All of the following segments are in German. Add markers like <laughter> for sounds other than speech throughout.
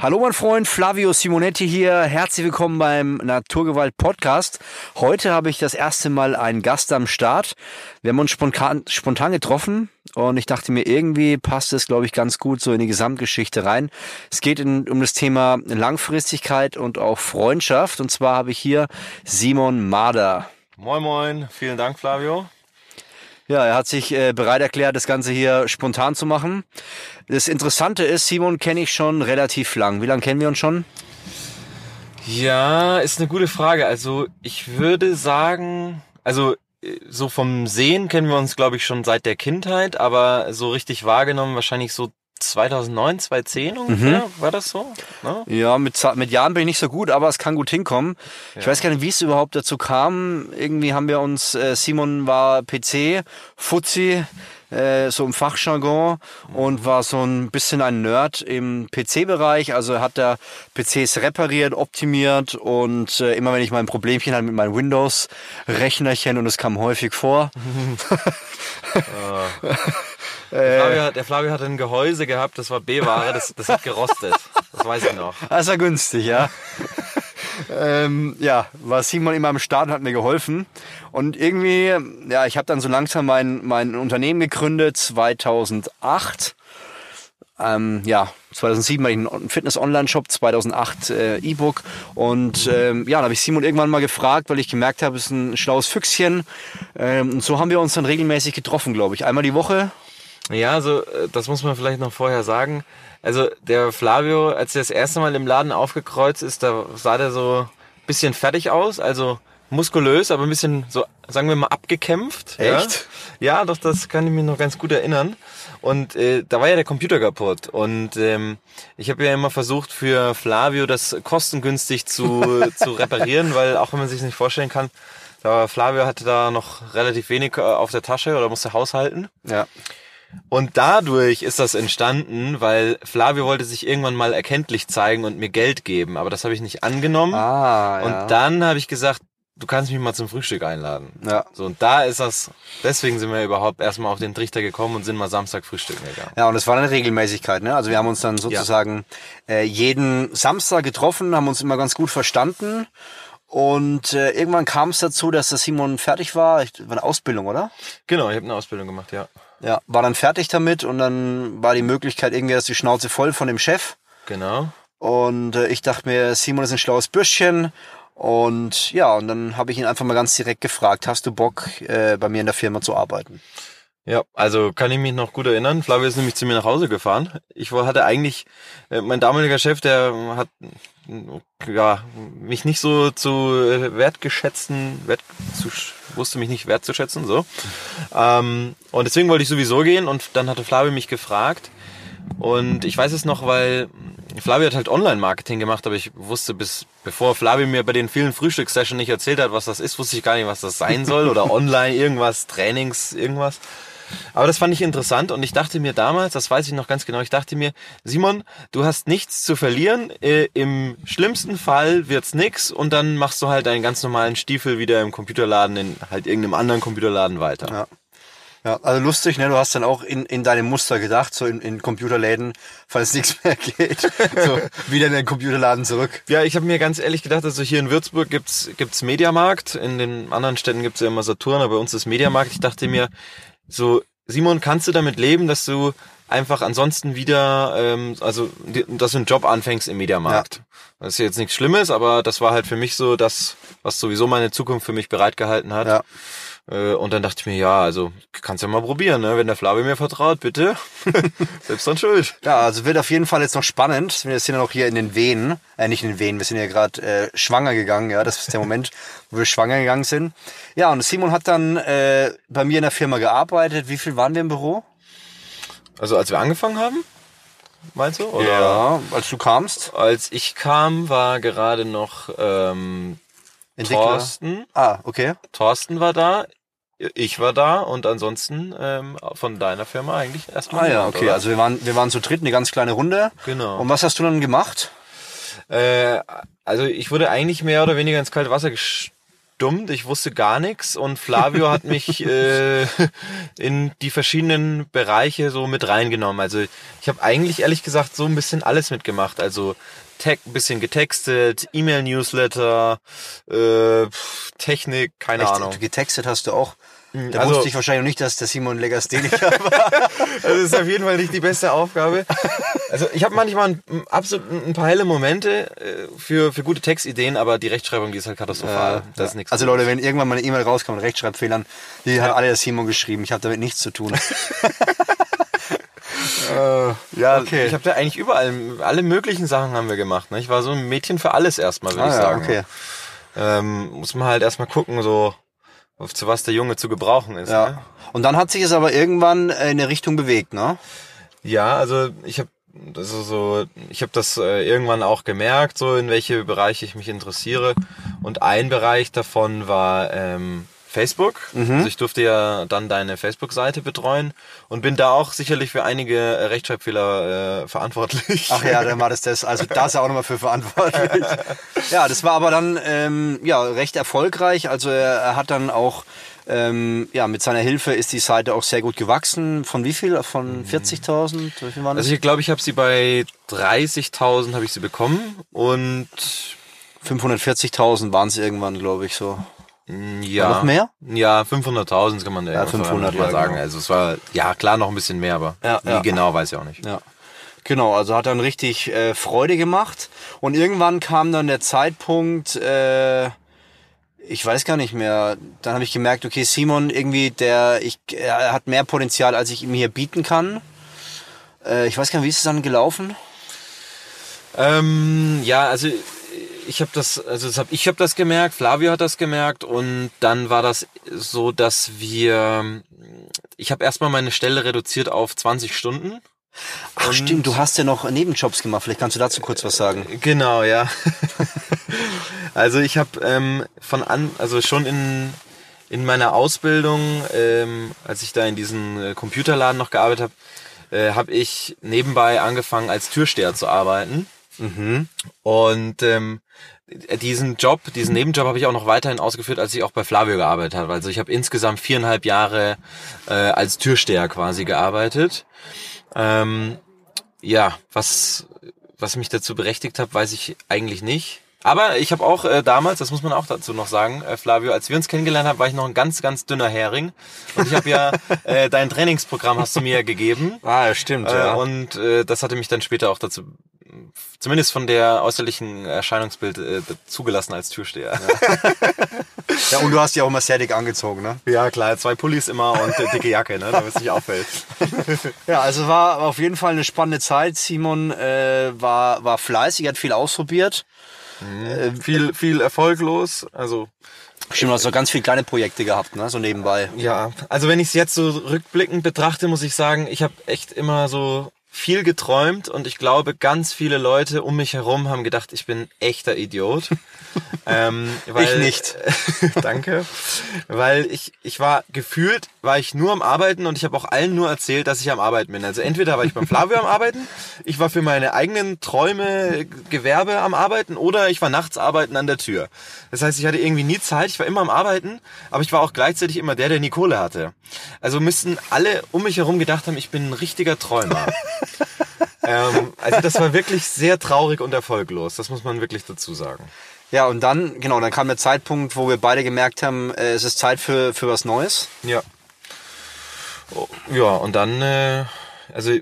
Hallo mein Freund Flavio Simonetti hier. Herzlich willkommen beim Naturgewalt Podcast. Heute habe ich das erste Mal einen Gast am Start. Wir haben uns spontan, spontan getroffen und ich dachte mir, irgendwie passt es, glaube ich, ganz gut so in die Gesamtgeschichte rein. Es geht in, um das Thema Langfristigkeit und auch Freundschaft. Und zwar habe ich hier Simon Mader. Moin Moin, vielen Dank Flavio. Ja, er hat sich äh, bereit erklärt, das Ganze hier spontan zu machen. Das Interessante ist, Simon kenne ich schon relativ lang. Wie lange kennen wir uns schon? Ja, ist eine gute Frage. Also ich würde sagen, also äh, so vom Sehen kennen wir uns, glaube ich, schon seit der Kindheit, aber so richtig wahrgenommen wahrscheinlich so 2009, 2010 ungefähr, mhm. war das so? Ne? Ja, mit, mit Jahren bin ich nicht so gut, aber es kann gut hinkommen. Ja. Ich weiß gar nicht, wie es überhaupt dazu kam. Irgendwie haben wir uns, äh, Simon war PC, Fuzzi, äh, so im Fachjargon mhm. und war so ein bisschen ein Nerd im PC-Bereich. Also hat er PCs repariert, optimiert und äh, immer wenn ich mein Problemchen hatte mit meinem Windows-Rechnerchen und es kam häufig vor. <laughs> <laughs> oh. Der Flavio, hat, der Flavio hat ein Gehäuse gehabt, das war B-Ware, das, das hat gerostet. Das weiß ich noch. Das war günstig, ja. ähm, ja, war Simon immer am Start und hat mir geholfen. Und irgendwie, ja, ich habe dann so langsam mein, mein Unternehmen gegründet, 2008. Ähm, ja, 2007 war ich ein Fitness-Online-Shop, 2008 äh, E-Book. Und ähm, ja, dann habe ich Simon irgendwann mal gefragt, weil ich gemerkt habe, es ist ein schlaues Füchschen. Ähm, und so haben wir uns dann regelmäßig getroffen, glaube ich. Einmal die Woche ja, also äh, das muss man vielleicht noch vorher sagen. Also der Flavio, als er das erste Mal im Laden aufgekreuzt ist, da sah der so ein bisschen fertig aus, also muskulös, aber ein bisschen so, sagen wir mal, abgekämpft. Echt? Ja, ja doch, das kann ich mich noch ganz gut erinnern. Und äh, da war ja der Computer kaputt. Und ähm, ich habe ja immer versucht, für Flavio das kostengünstig zu, <laughs> zu reparieren, weil auch wenn man sich nicht vorstellen kann, da Flavio hatte da noch relativ wenig äh, auf der Tasche oder musste haushalten. Ja. Und dadurch ist das entstanden, weil Flavio wollte sich irgendwann mal erkenntlich zeigen und mir Geld geben, aber das habe ich nicht angenommen. Ah, ja. Und dann habe ich gesagt, du kannst mich mal zum Frühstück einladen. Ja. So, und da ist das, deswegen sind wir überhaupt erstmal auf den Trichter gekommen und sind mal Samstag frühstücken gegangen. Ja, und es war eine Regelmäßigkeit, ne? Also wir haben uns dann sozusagen ja. äh, jeden Samstag getroffen, haben uns immer ganz gut verstanden. Und äh, irgendwann kam es dazu, dass der Simon fertig war. Ich, war eine Ausbildung, oder? Genau, ich habe eine Ausbildung gemacht, ja. Ja, war dann fertig damit und dann war die Möglichkeit irgendwie, dass die Schnauze voll von dem Chef. Genau. Und äh, ich dachte mir, Simon ist ein schlaues Bürschchen. Und ja, und dann habe ich ihn einfach mal ganz direkt gefragt, hast du Bock, äh, bei mir in der Firma zu arbeiten? Ja, also kann ich mich noch gut erinnern. Flavio ist nämlich zu mir nach Hause gefahren. Ich hatte eigentlich, äh, mein damaliger Chef, der hat ja, mich nicht so zu äh, wertgeschätzten, wert, zu, wusste mich nicht wertzuschätzen, so. Ähm, und deswegen wollte ich sowieso gehen und dann hatte Flavio mich gefragt. Und ich weiß es noch, weil Flavio hat halt Online-Marketing gemacht, aber ich wusste bis, bevor Flavio mir bei den vielen Frühstückssessions nicht erzählt hat, was das ist, wusste ich gar nicht, was das sein soll oder <laughs> online irgendwas, Trainings, irgendwas. Aber das fand ich interessant und ich dachte mir damals, das weiß ich noch ganz genau, ich dachte mir, Simon, du hast nichts zu verlieren. Äh, Im schlimmsten Fall wird's nix und dann machst du halt deinen ganz normalen Stiefel wieder im Computerladen in halt irgendeinem anderen Computerladen weiter. Ja. Ja, also lustig, ne? Du hast dann auch in, in deinem Muster gedacht, so in, in Computerläden, falls nichts mehr geht, <laughs> so wieder in den Computerladen zurück. Ja, ich habe mir ganz ehrlich gedacht, also hier in Würzburg gibt's gibt's Mediamarkt, in den anderen Städten gibt's ja immer Saturn, aber bei uns ist Mediamarkt. Ich dachte mir, so, Simon, kannst du damit leben, dass du einfach ansonsten wieder, ähm, also dass du einen Job anfängst im Mediamarkt? Ja. Das ist jetzt nichts Schlimmes, aber das war halt für mich so das, was sowieso meine Zukunft für mich bereitgehalten hat. Ja. Äh, und dann dachte ich mir, ja, also kannst ja mal probieren, ne? Wenn der Flavio mir vertraut, bitte. <laughs> Selbst dann schuld. Ja, also wird auf jeden Fall jetzt noch spannend. Wir sind ja noch hier in den Wehen, äh, nicht in den Wehen, wir sind ja gerade äh, schwanger gegangen, ja, das ist der Moment, wo wir schwanger gegangen sind. Ja, und Simon hat dann äh, bei mir in der Firma gearbeitet. Wie viel waren wir im Büro? Also als wir angefangen haben? Meinst du? Oder? Ja, als du kamst. Als ich kam, war gerade noch ähm, Entwickler. Thorsten. Ah, okay. Thorsten war da ich war da und ansonsten ähm, von deiner Firma eigentlich erstmal. Ah ja, okay. Oder? Also wir waren, wir waren zu dritt, eine ganz kleine Runde. Genau. Und was hast du dann gemacht? Äh, also ich wurde eigentlich mehr oder weniger ins kalte Wasser verstummt, ich wusste gar nichts und Flavio hat mich <laughs> äh, in die verschiedenen Bereiche so mit reingenommen. Also ich habe eigentlich ehrlich gesagt so ein bisschen alles mitgemacht. Also Tech, bisschen getextet, E-Mail-Newsletter, äh, Technik, keine Echt, Ahnung. Getextet hast du auch. Da also- wusste ich wahrscheinlich noch nicht, dass der Simon Legastheniker <laughs> war. Das ist auf jeden Fall nicht die beste Aufgabe. Also ich habe manchmal ein, absolut ein paar helle Momente äh, für, für gute Textideen, aber die Rechtschreibung, die ist halt katastrophal. das ist nichts. Also Leute, wenn irgendwann mal eine E-Mail rauskommt mit Rechtschreibfehlern, die hat alle der Simon geschrieben. Ich habe damit nichts zu tun. <laughs> äh, ja, Okay. Ich habe da eigentlich überall, alle möglichen Sachen haben wir gemacht. Ne? Ich war so ein Mädchen für alles erstmal, würde ah, ich ja, sagen. okay. Ähm, muss man halt erstmal gucken, so zu was der Junge zu gebrauchen ist. Ja. Ne? Und dann hat sich es aber irgendwann äh, in eine Richtung bewegt, ne? Ja, also ich habe also so, ich habe das äh, irgendwann auch gemerkt, so in welche Bereiche ich mich interessiere. Und ein Bereich davon war ähm, Facebook. Also ich durfte ja dann deine Facebook-Seite betreuen und bin da auch sicherlich für einige Rechtschreibfehler äh, verantwortlich. Ach ja, dann war das das. Also da ist er auch nochmal für verantwortlich. <laughs> Ja, das war aber dann ähm, ja recht erfolgreich. Also er, er hat dann auch ähm, ja mit seiner Hilfe ist die Seite auch sehr gut gewachsen. Von wie viel? Von 40.000? Wie viel waren das? Also ich glaube, ich habe sie bei 30.000 habe ich sie bekommen und 540.000 waren es irgendwann, glaube ich so. Mm, ja. noch mehr? Ja, 500.000 kann man ja, 500, mal ja, sagen. genau. Also es war ja klar noch ein bisschen mehr, aber Ja, wie ja. genau weiß ich auch nicht. Ja. Genau, also hat dann richtig äh, Freude gemacht. Und irgendwann kam dann der Zeitpunkt, äh, ich weiß gar nicht mehr, dann habe ich gemerkt, okay, Simon irgendwie, der, ich, er hat mehr Potenzial, als ich ihm hier bieten kann. Äh, ich weiß gar nicht, wie ist es dann gelaufen? Ähm, ja, also ich habe das, also das hab, ich habe das gemerkt, Flavio hat das gemerkt und dann war das so, dass wir, ich habe erstmal meine Stelle reduziert auf 20 Stunden. Ach Und- stimmt, du hast ja noch Nebenjobs gemacht. Vielleicht kannst du dazu kurz was sagen. Genau, ja. <laughs> also ich habe ähm, von an, also schon in in meiner Ausbildung, ähm, als ich da in diesem äh, Computerladen noch gearbeitet habe, äh, habe ich nebenbei angefangen als Türsteher zu arbeiten. Und ähm, diesen Job, diesen Nebenjob habe ich auch noch weiterhin ausgeführt, als ich auch bei Flavio gearbeitet habe. Also ich habe insgesamt viereinhalb Jahre äh, als Türsteher quasi gearbeitet. Ähm, ja, was, was mich dazu berechtigt hat, weiß ich eigentlich nicht. Aber ich habe auch äh, damals, das muss man auch dazu noch sagen, äh, Flavio, als wir uns kennengelernt haben, war ich noch ein ganz, ganz dünner Hering. Und ich habe ja <laughs> äh, dein Trainingsprogramm hast du mir ja gegeben. Ah, ja, stimmt, Äh, und äh, das hatte mich dann später auch dazu, zumindest von der äußerlichen Erscheinungsbild, äh, zugelassen als Türsteher. ja, und du hast ja auch immer sehr dick angezogen, ne? Ja, klar, zwei Pullis immer und äh, dicke Jacke, ne, damit es nicht auffällt. Ja, also war auf jeden Fall eine spannende Zeit. Simon äh, war, war fleißig, hat viel ausprobiert. viel, viel erfolglos. Also Stimmt, du hast so ganz viele kleine Projekte gehabt, ne? So nebenbei. Ja, also wenn ich es jetzt so rückblickend betrachte, muss ich sagen, ich habe echt immer so viel geträumt und ich glaube, ganz viele Leute um mich herum haben gedacht, ich bin ein echter Idiot. <laughs> ähm, weil, Ich nicht. <laughs> danke. Weil ich, ich war gefühlt, war ich nur am Arbeiten und ich habe auch allen nur erzählt, dass ich am Arbeiten bin. Also entweder war ich beim Flavio am Arbeiten, ich war für meine eigenen Träume, Gewerbe am Arbeiten oder ich war nachts arbeiten an der Tür. Das heißt, ich hatte irgendwie nie Zeit, ich war immer am Arbeiten, aber ich war auch gleichzeitig immer der, der Nicole hatte. Also müssten alle um mich herum gedacht haben, ich bin ein richtiger Träumer. <laughs> ähm, also das war wirklich sehr traurig und erfolglos, das muss man wirklich dazu sagen. Ja, und dann, genau, dann kam der Zeitpunkt, wo wir beide gemerkt haben, äh, es ist Zeit für, für was Neues. Ja. Oh, Ja, und dann, äh, also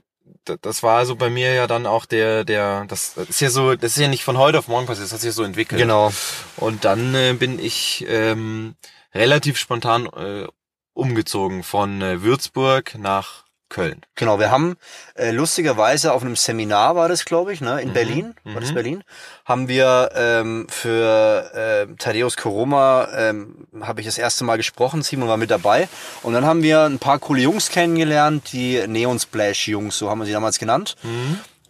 das war so bei mir ja dann auch der, der, das ist ja so, das ist ja nicht von heute auf morgen passiert, das hat sich so entwickelt. Genau. Und dann äh, bin ich ähm, relativ spontan äh, umgezogen von äh, Würzburg nach Köln. Genau, wir haben äh, lustigerweise auf einem Seminar war das, glaube ich, ne, in Berlin, war das Berlin, haben wir ähm, für äh, Thaddeus Koroma ähm, habe ich das erste Mal gesprochen, Simon war mit dabei. Und dann haben wir ein paar coole Jungs kennengelernt, die Neon Splash Jungs, so haben wir sie damals genannt.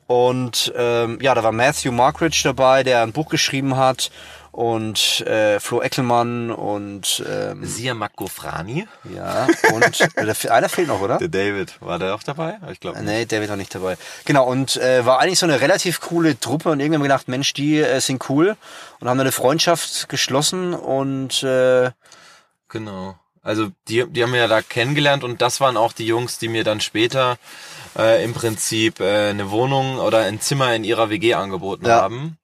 Und ähm, ja, da war Matthew Markridge dabei, der ein Buch geschrieben hat und äh, Flo Eckelmann und ähm, Sia Makofrani. ja und äh, einer fehlt noch, oder? Der David, war der auch dabei? Ich glaube Nee, David war nicht dabei. Genau, und äh, war eigentlich so eine relativ coole Truppe und irgendwann haben wir gedacht, Mensch, die äh, sind cool und haben eine Freundschaft geschlossen und äh, Genau. Also die, die haben wir ja da kennengelernt und das waren auch die Jungs, die mir dann später äh, im Prinzip äh, eine Wohnung oder ein Zimmer in ihrer WG angeboten Ja. haben.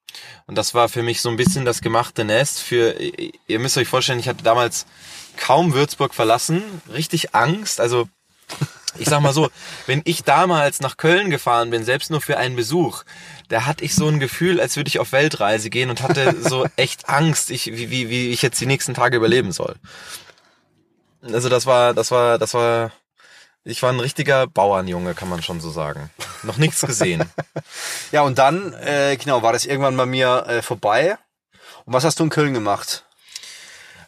Und das war für mich so ein bisschen das gemachte Nest für, ihr müsst euch vorstellen, ich hatte damals kaum Würzburg verlassen, richtig Angst, also ich sag mal so, <laughs> wenn ich damals nach Köln gefahren bin, selbst nur für einen Besuch, da hatte ich so ein Gefühl, als würde ich auf Weltreise gehen und hatte so <laughs> echt Angst, ich, wie, wie, wie ich jetzt die nächsten Tage überleben soll. Also das war, das war, das war, ich war ein richtiger Bauernjunge, kann man schon so sagen. Noch nichts gesehen. <laughs> ja und dann äh, genau war das irgendwann bei mir äh, vorbei. Und was hast du in Köln gemacht?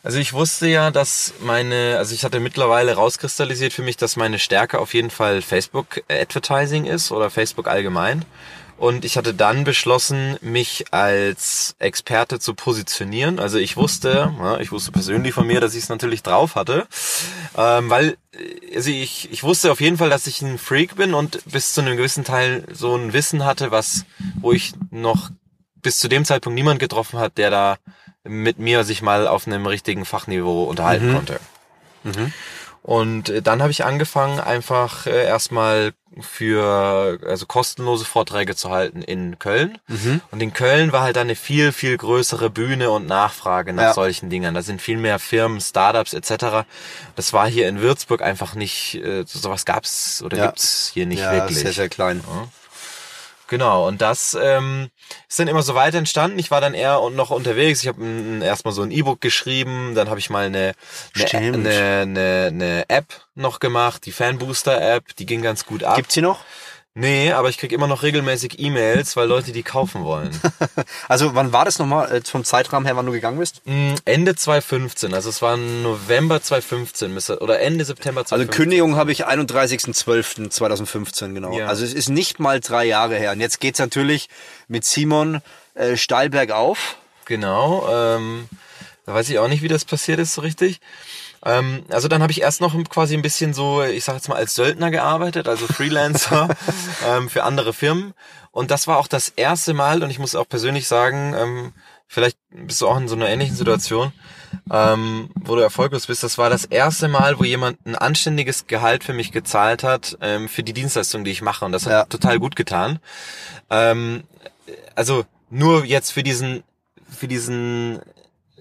Also ich wusste ja, dass meine, also ich hatte mittlerweile rauskristallisiert für mich, dass meine Stärke auf jeden Fall Facebook Advertising ist oder Facebook allgemein. Und ich hatte dann beschlossen, mich als Experte zu positionieren. Also ich wusste, <laughs> ja, ich wusste persönlich von mir, dass ich es natürlich drauf hatte, ähm, weil äh, also ich, ich wusste auf jeden Fall, dass ich ein Freak bin und bis zu einem gewissen Teil so ein Wissen hatte, was, wo ich noch bis zu dem Zeitpunkt niemand getroffen hat, der da mit mir sich mal auf einem richtigen Fachniveau unterhalten konnte. Und äh, dann habe ich angefangen, einfach äh, erstmal für also kostenlose Vorträge zu halten in Köln. Und in Köln war halt dann eine viel, viel größere Bühne und Nachfrage nach Ja. solchen Dingern. Da sind viel mehr Firmen, Startups etc. Das war hier in Würzburg einfach nicht, äh, sowas gab's oder Ja. gibt's hier nicht ja, wirklich. sehr, sehr klein. Genau, und das ähm, ist dann immer so weiter entstanden. Ich war dann eher und noch unterwegs. Ich habe erstmal so ein E-Book geschrieben, dann habe ich mal eine, eine, eine, eine, eine App noch gemacht, die Fanbooster-App, die ging ganz gut ab. Gibt's sie noch? Nee, aber ich krieg immer noch regelmäßig E-Mails, weil Leute die kaufen wollen. <laughs> Also wann war das nochmal äh, vom Zeitrahmen her, wann du gegangen bist? Mm, Ende 2015, also es war November 2015 müsste- oder Ende September Also 2015. Kündigung habe ich 31.12.2015, genau. Ja. Also es ist nicht mal drei Jahre her. Und jetzt geht's natürlich mit Simon äh, steil bergauf. Genau, ähm, da weiß ich auch nicht, wie das passiert ist so richtig. Ähm, also dann habe ich erst noch quasi ein bisschen so, ich sage jetzt mal als Söldner gearbeitet, also Freelancer <laughs> ähm, für andere Firmen. Und das war auch das erste Mal, und ich muss auch persönlich sagen, ähm, vielleicht bist du auch in so einer ähnlichen Situation, ähm, wo du erfolglos bist. Das war das erste Mal, wo jemand ein anständiges Gehalt für mich gezahlt hat, ähm, für die Dienstleistung, die ich mache. Und das hat Ja. total gut getan. Ähm, also nur jetzt für diesen, für diesen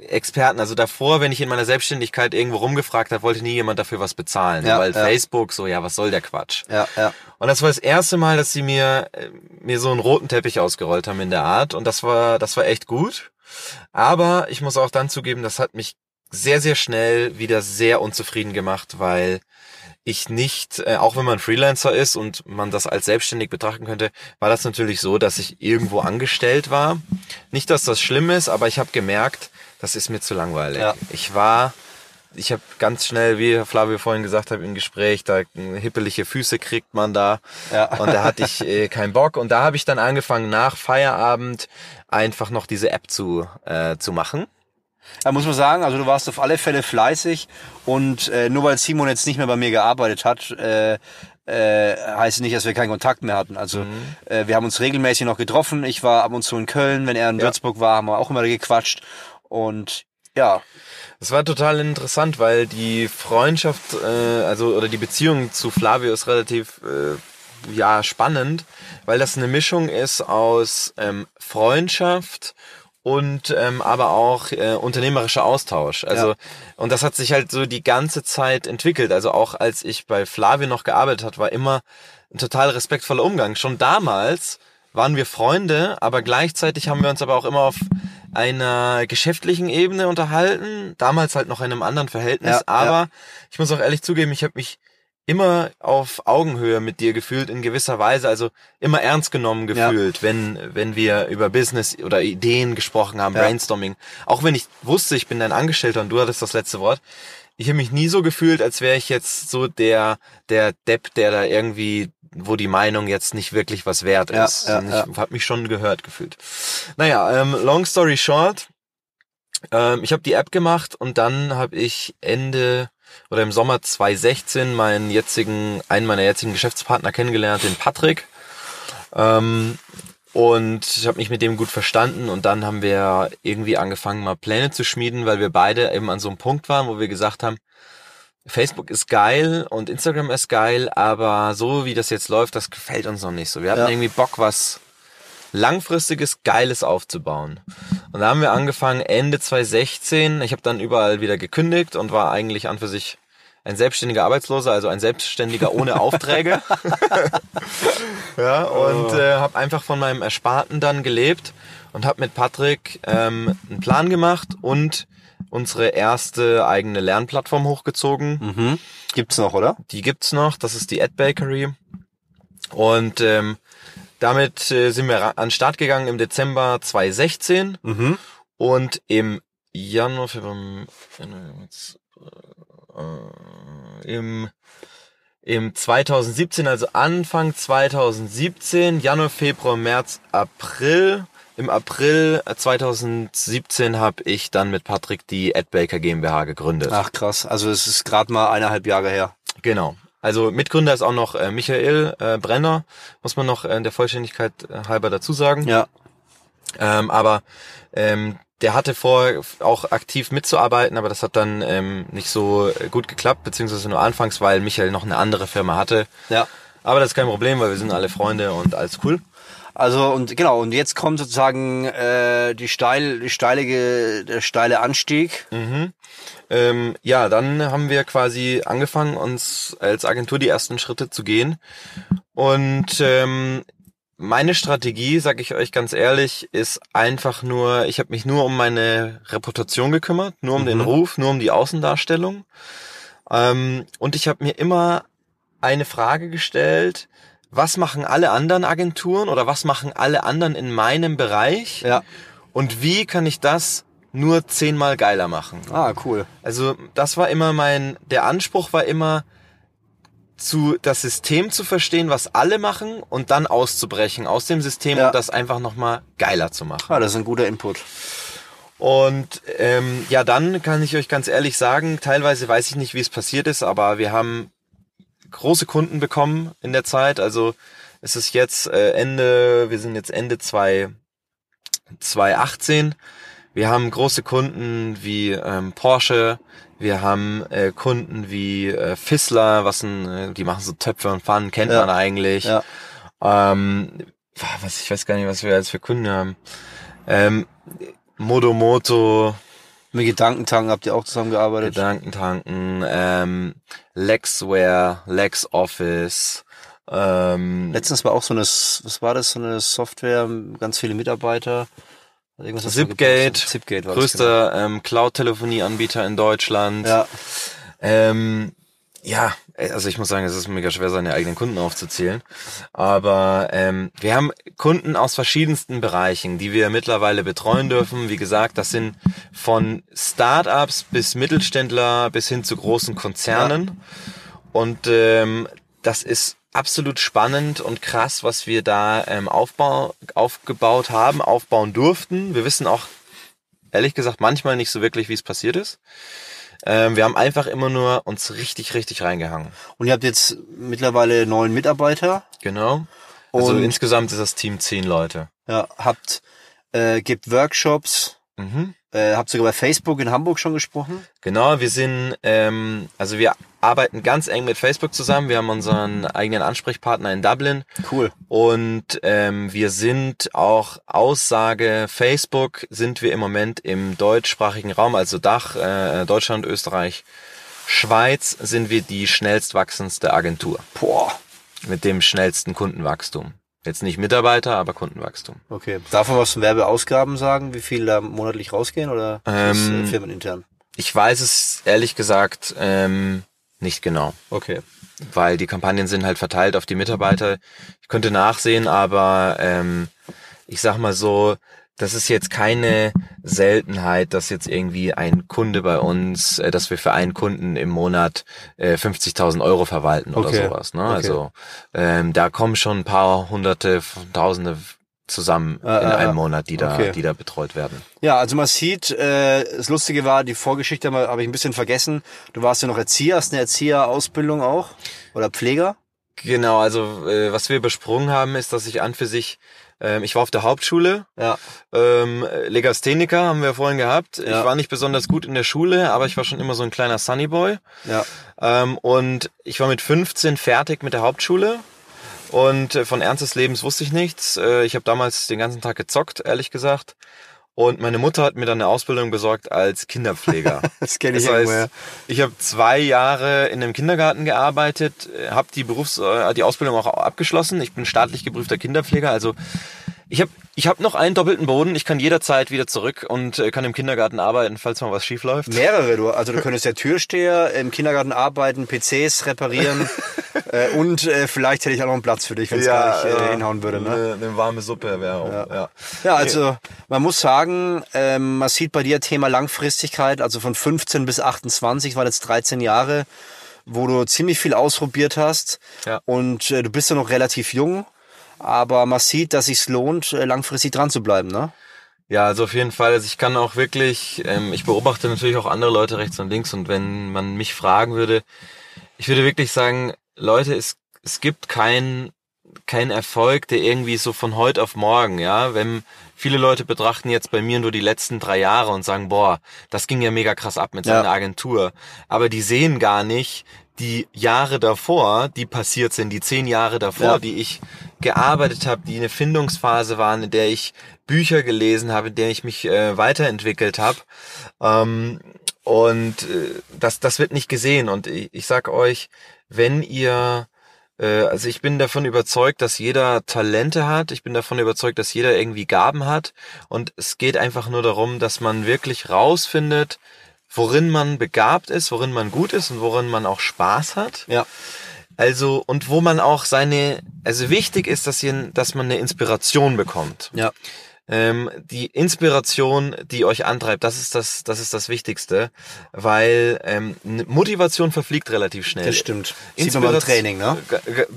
Experten, also davor, wenn ich in meiner Selbstständigkeit irgendwo rumgefragt habe, wollte nie jemand dafür was bezahlen, Ja, weil ja. Facebook so, ja, was soll der Quatsch? Ja, ja. Und das war das erste Mal, dass sie mir äh, mir so einen roten Teppich ausgerollt haben in der Art und das war das war echt gut. Aber ich muss auch dann zugeben, das hat mich sehr sehr schnell wieder sehr unzufrieden gemacht, weil ich nicht, äh, auch wenn man Freelancer ist und man das als selbstständig betrachten könnte, war das natürlich so, dass ich irgendwo angestellt war. Nicht, dass das schlimm ist, aber ich habe gemerkt, das ist mir zu langweilig. Ja. Ich war, ich habe ganz schnell, wie Flavio vorhin gesagt hat im Gespräch, da hippelige Füße kriegt man da. Ja. Und da hatte ich äh, keinen Bock. Und da habe ich dann angefangen, nach Feierabend einfach noch diese App zu, äh, zu machen. Da muss man sagen, also du warst auf alle Fälle fleißig und äh, nur weil Simon jetzt nicht mehr bei mir gearbeitet hat, äh, äh, heißt nicht, dass wir keinen Kontakt mehr hatten. Also Mhm. äh, wir haben uns regelmäßig noch getroffen. Ich war ab und zu in Köln, wenn er in Ja. Würzburg war, haben wir auch immer gequatscht. Und ja, Das war total interessant, weil die Freundschaft, äh, also oder die Beziehung zu Flavio ist relativ äh, ja spannend, weil das eine Mischung ist aus ähm, Freundschaft und ähm, aber auch äh, unternehmerischer Austausch. Also Ja. und das hat sich halt so die ganze Zeit entwickelt. Also auch als ich bei Flavio noch gearbeitet hat, war immer ein total respektvoller Umgang. Schon damals waren wir Freunde, aber gleichzeitig haben wir uns aber auch immer auf einer geschäftlichen Ebene unterhalten, damals halt noch in einem anderen Verhältnis, Ja, aber ja. ich muss auch ehrlich zugeben, ich habe mich immer auf Augenhöhe mit dir gefühlt in gewisser Weise, also immer ernst genommen Ja. gefühlt, wenn wenn wir über Business oder Ideen gesprochen haben, Ja. Brainstorming. Auch wenn ich wusste, ich bin dein Angestellter und du hattest das letzte Wort. Ich habe mich nie so gefühlt, als wäre ich jetzt so der der Depp, der da irgendwie wo die Meinung jetzt nicht wirklich was wert Ja, ist. ja, Und ich ja. habe mich schon gehört gefühlt. Naja, ähm, long story short, Ähm, ich habe die App gemacht und dann habe ich Ende oder im Sommer 2016 meinen jetzigen, einen meiner jetzigen Geschäftspartner kennengelernt, den Patrick. Ähm, und ich habe mich mit dem gut verstanden und dann haben wir irgendwie angefangen, mal Pläne zu schmieden, weil wir beide eben an so einem Punkt waren, wo wir gesagt haben, Facebook ist geil und Instagram ist geil, aber so wie das jetzt läuft, das gefällt uns noch nicht so. Wir hatten Ja. irgendwie Bock, was langfristiges, geiles aufzubauen. Und da haben wir angefangen Ende 2016. Ich habe dann überall wieder gekündigt und war eigentlich an für sich ein selbstständiger Arbeitsloser, also ein Selbstständiger ohne <laughs> Aufträge. <laughs> ja, und äh, habe einfach von meinem Ersparten dann gelebt und habe mit Patrick ähm, einen Plan gemacht und unsere erste eigene Lernplattform hochgezogen. Mhm. Gibt's noch, oder? Die gibt's noch, das ist die Ad Bakery. Und ähm, damit äh, sind wir an den Start gegangen im Dezember 2016 Mhm. und im Januar, Februar, äh, im im 2017, also Anfang 2017, Januar, Februar, März, April. Im April 2017 habe ich dann mit Patrick die AdBaker GmbH gegründet. Ach krass, also es ist gerade mal eineinhalb Jahre her. Genau. Also Mitgründer ist auch noch äh, Michael äh, Brenner, muss man noch äh, der Vollständigkeit äh, halber dazu sagen. Ja. Ähm, aber ähm, der hatte vor, auch aktiv mitzuarbeiten, aber das hat dann ähm, nicht so äh, gut geklappt, beziehungsweise nur anfangs, weil Michael noch eine andere Firma hatte. Ja. Aber das ist kein Problem, weil wir sind alle Freunde und alles cool. Also und genau, und jetzt kommt sozusagen äh, die steil, die steile, Ge- der steile Anstieg. Ähm, ja, dann haben wir quasi angefangen, uns als Agentur die ersten Schritte zu gehen. Und ähm, meine Strategie, sage ich euch ganz ehrlich, ist einfach nur, ich habe mich nur um meine Reputation gekümmert, nur um den Ruf, nur um die Außendarstellung. Ähm, und ich habe mir immer eine Frage gestellt, was machen alle anderen Agenturen oder was machen alle anderen in meinem Bereich Ja. und wie kann ich das nur zehnmal geiler machen? Ah, cool. Also das war immer mein, der Anspruch war immer, zu das System zu verstehen, was alle machen und dann auszubrechen aus dem System Ja. und das einfach nochmal geiler zu machen. Ah, das ist ein guter Input. Und ähm, ja, dann kann ich euch ganz ehrlich sagen, teilweise weiß ich nicht, wie es passiert ist, aber wir haben große Kunden bekommen in der Zeit. Also es ist jetzt äh, Ende, wir sind jetzt Ende 2, 2018. Wir haben große Kunden wie ähm, Porsche, wir haben äh, Kunden wie äh, Fissler, was ein, äh, die machen so Töpfe und Pfannen, kennt Ja. man eigentlich. Ja. Ähm, was, ich weiß gar nicht, was wir als für Kunden haben. Ähm, Modomoto, Mit Gedankentanken habt ihr auch zusammengearbeitet. Gedankentanken, ähm, Lexware, LexOffice, ähm, Letztens war auch so eine, was war das, so eine Software, ganz viele Mitarbeiter. Irgendwas Zipgate. Zipgate war größter ähm, Cloud-Telefonie-Anbieter in Deutschland. genau. Ähm, ja, also ich muss sagen, es ist mega schwer, seine eigenen Kunden aufzuzählen. Aber ähm, wir haben Kunden aus verschiedensten Bereichen, die wir mittlerweile betreuen dürfen. Wie gesagt, das sind von Startups bis Mittelständler bis hin zu großen Konzernen. Und ähm, das ist absolut spannend und krass, was wir da ähm, aufbau, aufgebaut haben, aufbauen durften. Wir wissen auch, ehrlich gesagt, manchmal nicht so wirklich, wie es passiert ist. Ähm, wir haben einfach immer nur uns richtig, richtig reingehangen. Und ihr habt jetzt mittlerweile neun Mitarbeiter. Genau. Also Und- insgesamt ist das Team zehn Leute. Ja, habt, äh, gibt Workshops, Mhm. äh, habt sogar bei Facebook in Hamburg schon gesprochen. Genau, wir sind, ähm, also wir arbeiten ganz eng mit Facebook zusammen. Wir haben unseren eigenen Ansprechpartner in Dublin Cool. und ähm, wir sind auch Aussage Facebook sind wir im Moment im deutschsprachigen Raum, also Dach, äh, Deutschland, Österreich, Schweiz sind wir die schnellst wachsendste Agentur Boah. mit dem schnellsten Kundenwachstum. Jetzt nicht Mitarbeiter, aber Kundenwachstum. Okay. Darf man was zu Werbeausgaben sagen, wie viel da monatlich rausgehen oder ist das, Ähm, äh, firmenintern? Ich weiß es ehrlich gesagt ähm, nicht genau. Okay. weil die Kampagnen sind halt verteilt auf die Mitarbeiter. Ich könnte nachsehen, aber ähm, ich sag mal so, das ist jetzt keine Seltenheit, dass jetzt irgendwie ein Kunde bei uns, äh, dass wir für einen Kunden im Monat äh, 50.000 Euro verwalten oder Okay. sowas. Ne? Okay. Also ähm, da kommen schon ein paar hunderte, tausende zusammen Ah, in ah, einem ah. Monat, die da, Okay. die da betreut werden. Ja, also man sieht, äh, das Lustige war, die Vorgeschichte habe hab ich ein bisschen vergessen. Du warst ja noch Erzieher, hast eine Erzieherausbildung auch oder Pfleger. Genau, also äh, was wir besprungen haben, ist, dass ich an für sich, ähm, ich war auf der Hauptschule, Ja, ähm, Legastheniker haben wir vorhin gehabt. Ja. Ich war nicht besonders gut in der Schule, aber ich war schon immer so ein kleiner Sunnyboy. ja, Ähm, und ich war mit 15 fertig mit der Hauptschule. Und äh, von Ernst des Lebens wusste ich nichts. Äh, ich habe damals den ganzen Tag gezockt, ehrlich gesagt. Und meine Mutter hat mir dann eine Ausbildung besorgt als Kinderpfleger. <laughs> das kenne ich Das irgendwo. heißt, ich habe zwei Jahre in einem Kindergarten gearbeitet, habe die Berufs äh, die Ausbildung auch abgeschlossen. Ich bin staatlich geprüfter Kinderpfleger, also ich habe ich hab noch einen doppelten Boden. Ich kann jederzeit wieder zurück und äh, kann im Kindergarten arbeiten, falls mal was schief läuft. Mehrere, du. Also du könntest ja Türsteher im Kindergarten arbeiten, PCs reparieren <laughs> äh, und äh, vielleicht hätte ich auch noch einen Platz für dich, wenn es gar nicht äh, hinhauen würde. Ne? Eine, eine warme Suppe wäre auch. Ja. Ja, also man muss sagen, ähm, man sieht bei dir Thema Langfristigkeit, also von 15 bis 28 waren jetzt 13 Jahre, wo du ziemlich viel ausprobiert hast Ja. und äh, du bist ja noch relativ jung, aber man sieht, dass es lohnt, äh, langfristig dran zu bleiben, ne? Ja, also auf jeden Fall. Also ich kann auch wirklich, ähm, ich beobachte natürlich auch andere Leute rechts und links und wenn man mich fragen würde, ich würde wirklich sagen, Leute, es, es gibt keinen kein Erfolg, der irgendwie so von heute auf morgen, ja, wenn viele Leute betrachten jetzt bei mir nur die letzten drei Jahre und sagen, boah, das ging ja mega krass ab mit Ja. seiner Agentur, aber die sehen gar nicht die Jahre davor, die passiert sind, die zehn Jahre davor, Ja. die ich gearbeitet habe, die eine Findungsphase waren, in der ich Bücher gelesen habe, in der ich mich äh, weiterentwickelt habe. Ähm, und äh, das, das wird nicht gesehen. Und ich, ich sag euch, wenn ihr äh, also ich bin davon überzeugt, dass jeder Talente hat. Ich bin davon überzeugt, dass jeder irgendwie Gaben hat. Und es geht einfach nur darum, dass man wirklich rausfindet, worin man begabt ist, worin man gut ist und worin man auch Spaß hat. Ja. Also, und wo man auch seine, also wichtig ist, dass, ihr, dass man eine Inspiration bekommt. Ja. Ähm, die Inspiration, die euch antreibt, das ist das, das ist das Wichtigste, weil ähm, Motivation verfliegt relativ schnell. Das stimmt. Inspiration- Training, ne?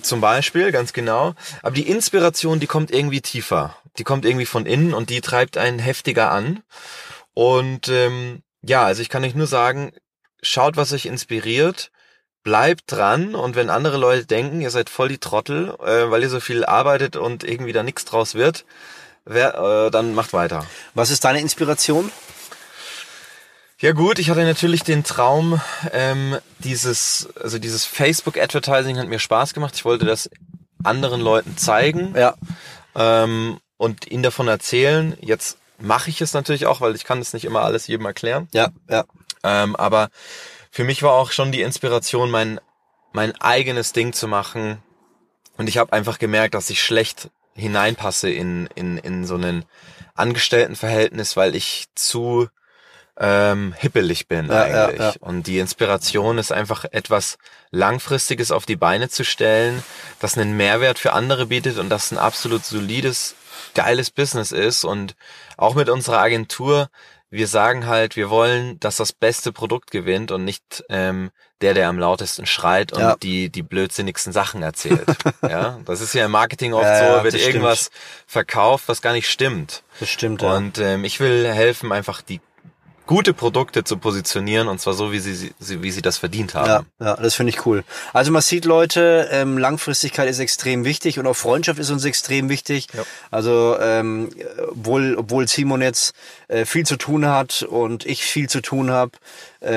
Zum Beispiel, ganz genau. Aber die Inspiration, die kommt irgendwie tiefer. Die kommt irgendwie von innen und die treibt einen heftiger an. Und ähm, ja, also ich kann euch nur sagen, schaut, was euch inspiriert, bleibt dran und wenn andere Leute denken, ihr seid voll die Trottel, äh, weil ihr so viel arbeitet und irgendwie da nichts draus wird, wer, äh, dann macht weiter. Was ist deine Inspiration? Ja gut, ich hatte natürlich den Traum, ähm, dieses, also dieses Facebook-Advertising hat mir Spaß gemacht. Ich wollte das anderen Leuten zeigen Ja. ähm, und ihnen davon erzählen. Jetzt mache ich es natürlich auch, weil ich kann es nicht immer alles jedem erklären. Ja, ja. Ähm, aber für mich war auch schon die Inspiration, mein, mein eigenes Ding zu machen. Und ich habe einfach gemerkt, dass ich schlecht hineinpasse in, in, in so einen Angestelltenverhältnis, weil ich zu ähm, hippelig bin Ja, ja, eigentlich. ja. Und die Inspiration ist einfach etwas Langfristiges auf die Beine zu stellen, das einen Mehrwert für andere bietet und das ein absolut solides, geiles Business ist. Und auch mit unserer Agentur, wir sagen halt, wir wollen, dass das beste Produkt gewinnt und nicht ähm, der, der am lautesten schreit und Ja. die die blödsinnigsten Sachen erzählt. <laughs> ja, das ist ja im Marketing oft Ja, so, wird das stimmt. irgendwas verkauft, was gar nicht stimmt. Das stimmt, ja. Und ähm, ich will helfen, einfach die gute Produkte zu positionieren und zwar so, wie sie, sie wie sie das verdient haben. Ja, ja, das finde ich cool. Also man sieht, Leute, ähm, Langfristigkeit ist extrem wichtig und auch Freundschaft ist uns extrem wichtig. Ja. Also ähm, obwohl, obwohl Simon jetzt äh, viel zu tun hat und ich viel zu tun habe,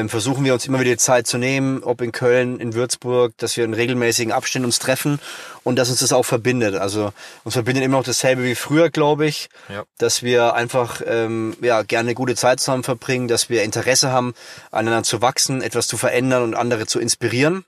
versuchen wir uns immer wieder die Zeit zu nehmen, ob in Köln, in Würzburg, dass wir in regelmäßigen Abständen uns treffen und dass uns das auch verbindet. Also uns verbindet immer noch dasselbe wie früher, glaube ich, Ja. dass wir einfach ähm, ja gerne gute Zeit zusammen verbringen, dass wir Interesse haben, aneinander zu wachsen, etwas zu verändern und andere zu inspirieren.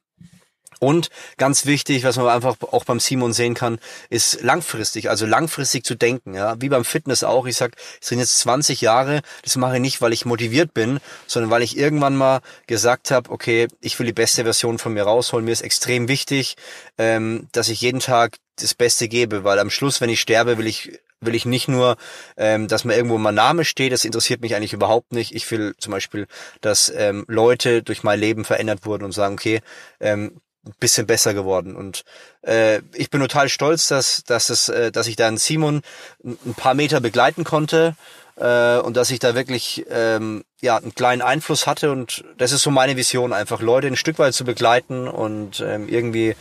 Und ganz wichtig, was man einfach auch beim Simon sehen kann, ist langfristig, also langfristig zu denken. Ja, wie beim Fitness auch. Ich sag, ich bin jetzt 20 Jahre. Das mache ich nicht, weil ich motiviert bin, sondern weil ich irgendwann mal gesagt habe, okay, ich will die beste Version von mir rausholen. Mir ist extrem wichtig, ähm, dass ich jeden Tag das Beste gebe, weil am Schluss, wenn ich sterbe, will ich will ich nicht nur, ähm, dass mir irgendwo mein Name steht, das interessiert mich eigentlich überhaupt nicht. Ich will zum Beispiel, dass ähm, Leute durch mein Leben verändert wurden und sagen, okay, ähm, ein bisschen besser geworden. Und äh, ich bin total stolz, dass, dass, es, äh, dass ich dann Simon ein paar Meter begleiten konnte äh, und dass ich da wirklich ähm, ja einen kleinen Einfluss hatte. Und das ist so meine Vision, einfach Leute ein Stück weit zu begleiten und ähm, irgendwie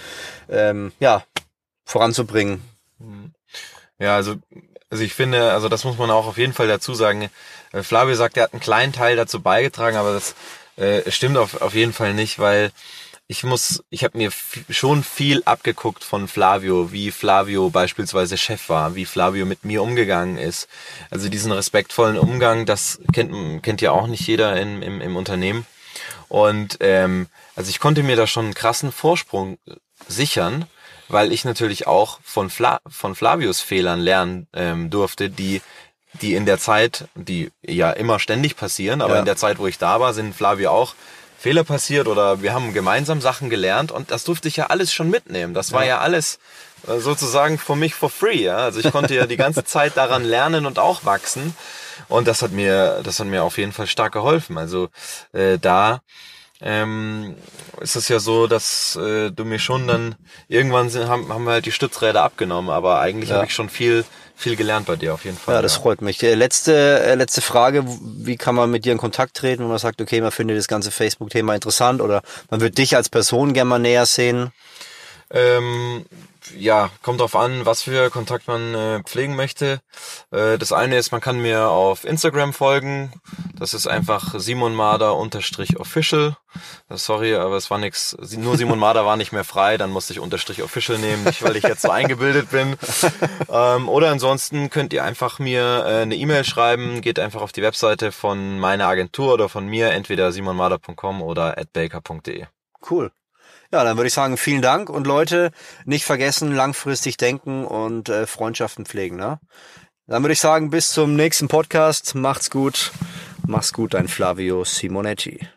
ähm, ja voranzubringen. Ja, also also ich finde, also das muss man auch auf jeden Fall dazu sagen. Äh, Flavio sagt, er hat einen kleinen Teil dazu beigetragen, aber das äh, stimmt auf, auf jeden Fall nicht, weil ich muss, ich habe mir schon viel abgeguckt von Flavio, wie Flavio beispielsweise Chef war, wie Flavio mit mir umgegangen ist. Also diesen respektvollen Umgang, das kennt, kennt ja auch nicht jeder im, im, im Unternehmen. Und ähm, also ich konnte mir da schon einen krassen Vorsprung sichern, weil ich natürlich auch von, Fla von Flavios Fehlern lernen ähm, durfte, die die in der Zeit, die ja immer ständig passieren, aber ja. in der Zeit, wo ich da war, sind Flavio auch Fehler passiert oder wir haben gemeinsam Sachen gelernt und das durfte ich ja alles schon mitnehmen. Das war ja, ja alles äh, sozusagen für mich for free. Ja? Also ich konnte ja die ganze <laughs> Zeit daran lernen und auch wachsen. Und das hat mir, das hat mir auf jeden Fall stark geholfen. Also äh, da ähm, ist es ja so, dass äh, du mir schon dann irgendwann sind, haben, haben wir halt die Stützräder abgenommen, aber eigentlich ja. habe ich schon viel viel gelernt bei dir auf jeden Fall. Ja, das ja. freut mich. Äh, letzte, äh, letzte Frage, wie kann man mit dir in Kontakt treten, wenn man sagt, okay, man findet das ganze Facebook-Thema interessant oder man wird dich als Person gerne mal näher sehen? Ähm, ja, kommt drauf an, was für Kontakt man äh, pflegen möchte. Äh, das eine ist, man kann mir auf Instagram folgen. Das ist einfach Simon Marder unterstrich official. Äh, sorry, aber es war nix. Nur Simon Marder war nicht mehr frei, dann musste ich unterstrich official nehmen, nicht weil ich jetzt so eingebildet bin. <laughs> Ähm, oder ansonsten könnt ihr einfach mir äh, eine E-Mail schreiben, geht einfach auf die Webseite von meiner Agentur oder von mir, entweder simonmarder.com oder at baker.de. Cool. Ja, dann würde ich sagen, vielen Dank und Leute, nicht vergessen, langfristig denken und äh, Freundschaften pflegen. Ne? Dann würde ich sagen, bis zum nächsten Podcast. Macht's gut. Mach's gut, dein Flavio Simonetti.